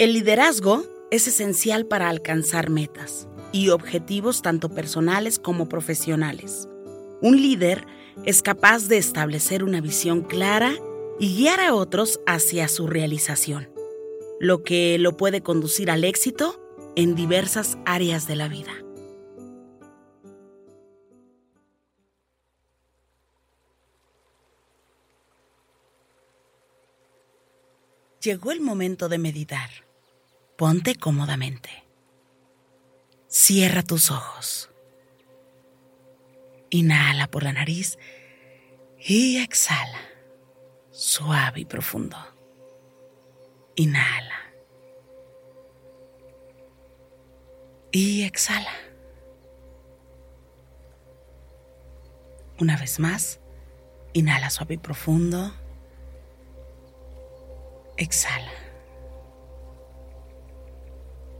El liderazgo es esencial para alcanzar metas y objetivos tanto personales como profesionales. Un líder es capaz de establecer una visión clara y guiar a otros hacia su realización, lo que lo puede conducir al éxito en diversas áreas de la vida. Llegó el momento de meditar. Ponte cómodamente. Cierra tus ojos. Inhala por la nariz y exhala, suave y profundo. Inhala. Y exhala. Una vez más, inhala suave y profundo. Exhala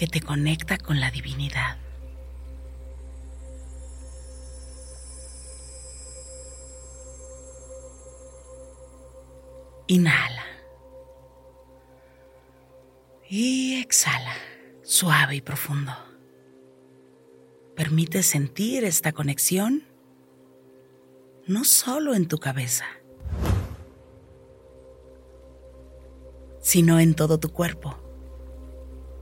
que te conecta con la divinidad. Inhala. Y exhala, suave y profundo. Permite sentir esta conexión no solo en tu cabeza, sino en todo tu cuerpo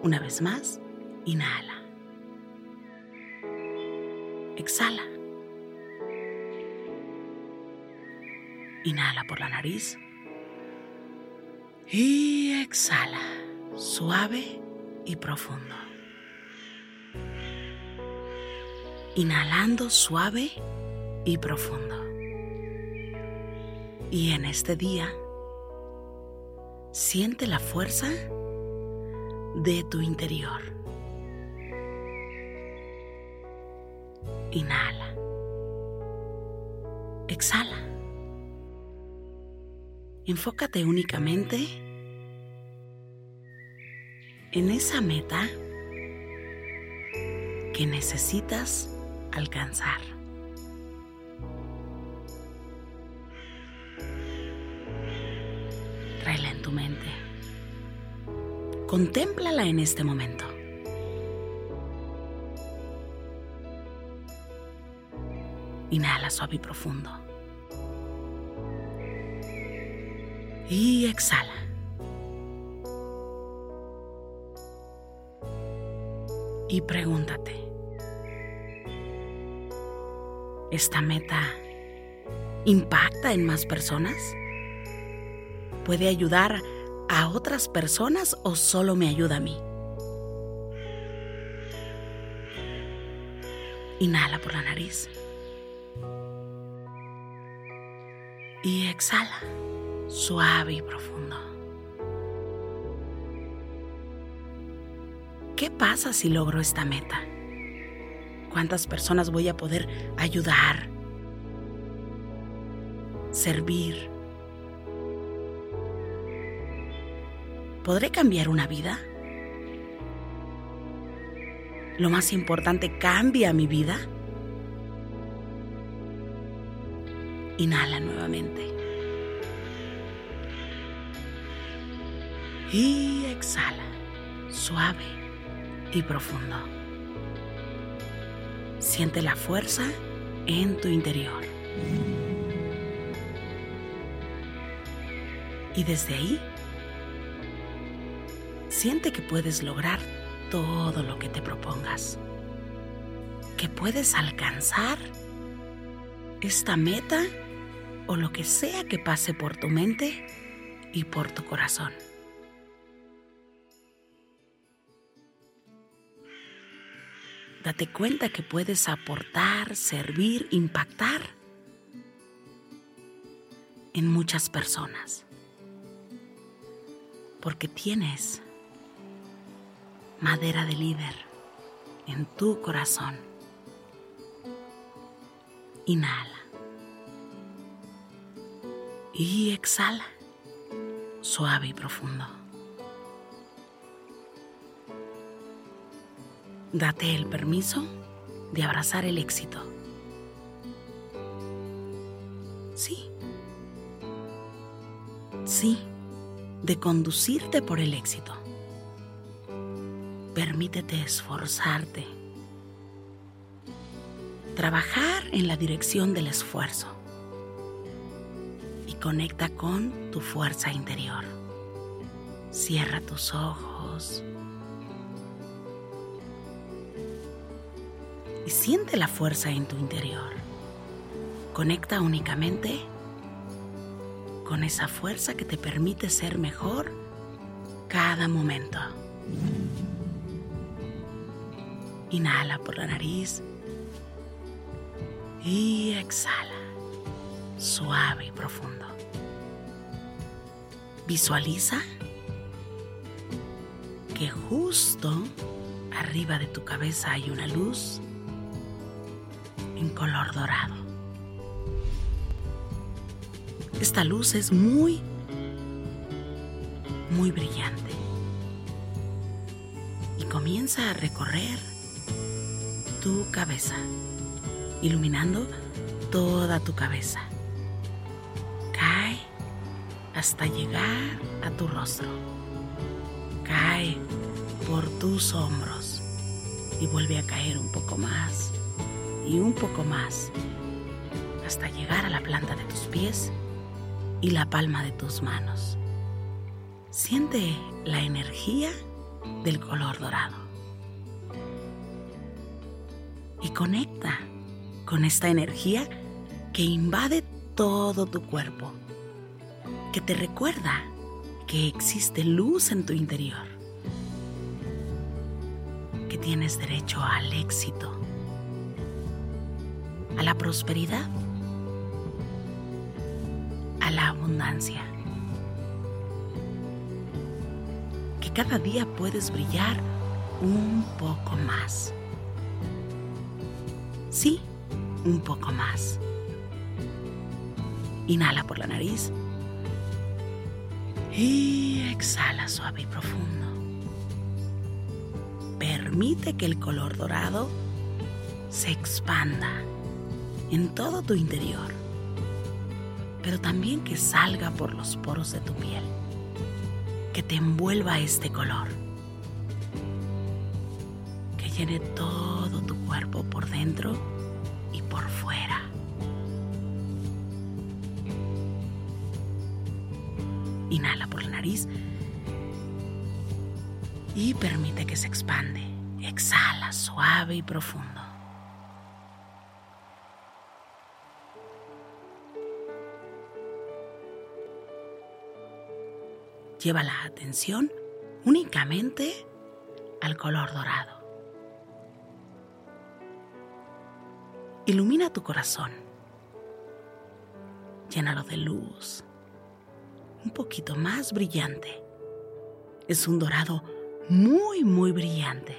Una vez más, inhala. Exhala. Inhala por la nariz. Y exhala, suave y profundo. Inhalando suave y profundo. Y en este día, siente la fuerza de tu interior. Inhala. Exhala. Enfócate únicamente en esa meta que necesitas alcanzar. Tráela en tu mente. Contémplala en este momento. Inhala suave y profundo. Y exhala. Y pregúntate, ¿Esta meta impacta en más personas? ¿Puede ayudar a otras personas o solo me ayuda a mí? Inhala por la nariz. Y exhala, suave y profundo. ¿Qué pasa si logro esta meta? ¿Cuántas personas voy a poder ayudar? Servir. ¿Podré cambiar una vida? Lo más importante, ¿cambia mi vida? Inhala nuevamente. Y exhala, suave y profundo. Siente la fuerza en tu interior. Y desde ahí, siente que puedes lograr todo lo que te propongas, que puedes alcanzar esta meta o lo que sea que pase por tu mente y por tu corazón. Date cuenta que puedes aportar, servir, impactar en muchas personas. Porque tienes madera de líder en tu corazón. Inhala. Y exhala, suave y profundo. Date el permiso de abrazar el éxito. Sí. Sí, de conducirte por el éxito. Permítete esforzarte. Trabajar en la dirección del esfuerzo. Y conecta con tu fuerza interior. Cierra tus ojos. Y siente la fuerza en tu interior. Conecta únicamente con esa fuerza que te permite ser mejor cada momento. Inhala por la nariz y exhala, suave y profundo. Visualiza que justo arriba de tu cabeza hay una luz en color dorado. Esta luz es muy, muy brillante y comienza a recorrer tu cabeza, iluminando toda tu cabeza. Cae hasta llegar a tu rostro. Cae por tus hombros y vuelve a caer un poco más y un poco más hasta llegar a la planta de tus pies y la palma de tus manos. Siente la energía del color dorado y conecta con esta energía que invade todo tu cuerpo, que te recuerda que existe luz en tu interior, que tienes derecho al éxito, a la prosperidad, a la abundancia, que cada día puedes brillar un poco más Sí, un poco más. Inhala por la nariz. Y exhala suave y profundo. Permite que el color dorado se expanda en todo tu interior, pero también que salga por los poros de tu piel, que te envuelva este color, llene todo tu cuerpo por dentro y por fuera. Inhala por la nariz y permite que se expande. Exhala suave y profundo. Lleva la atención únicamente al color dorado. Ilumina tu corazón. Llénalo de luz. Un poquito más brillante. Es un dorado muy, muy brillante.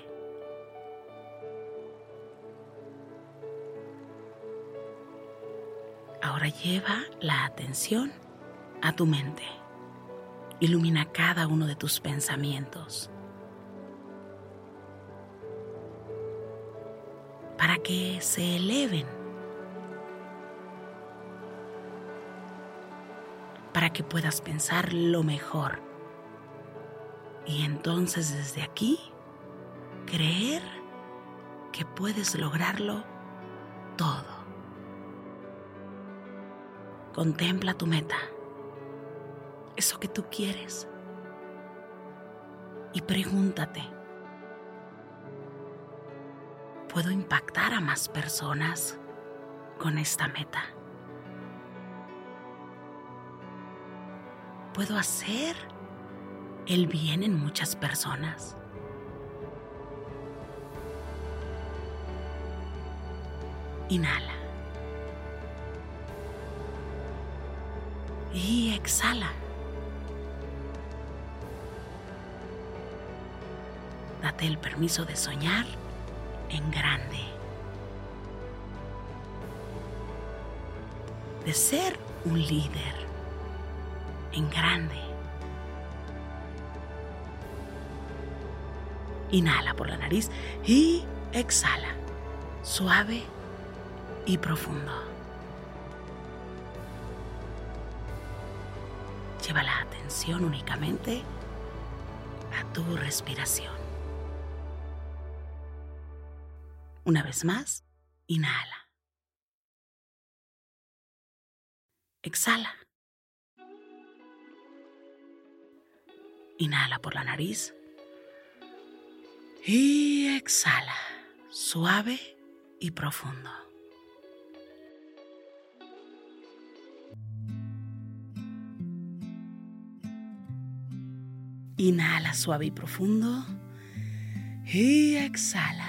Ahora lleva la atención a tu mente. Ilumina cada uno de tus pensamientos. Para que se eleven. Para que puedas pensar lo mejor. Y entonces desde aquí, creer que puedes lograrlo todo. Contempla tu meta, eso que tú quieres. Y pregúntate, ¿puedo impactar a más personas con esta meta? ¿Puedo hacer el bien en muchas personas? Inhala. y exhala. Date el permiso de soñar en grande. De ser un líder en grande. Inhala por la nariz y exhala, suave y profundo. Lleva la atención únicamente a tu respiración. Una vez más, inhala. Exhala. Inhala por la nariz. Y exhala, suave y profundo. Inhala suave y profundo. Y exhala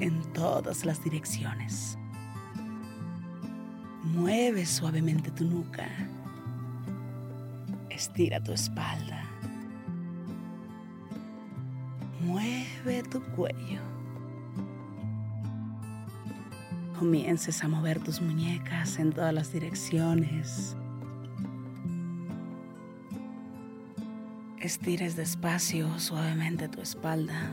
en todas las direcciones. Mueve suavemente tu nuca. Estira tu espalda. Mueve tu cuello. Comiences a mover tus muñecas en todas las direcciones Estires despacio, suavemente tu espalda.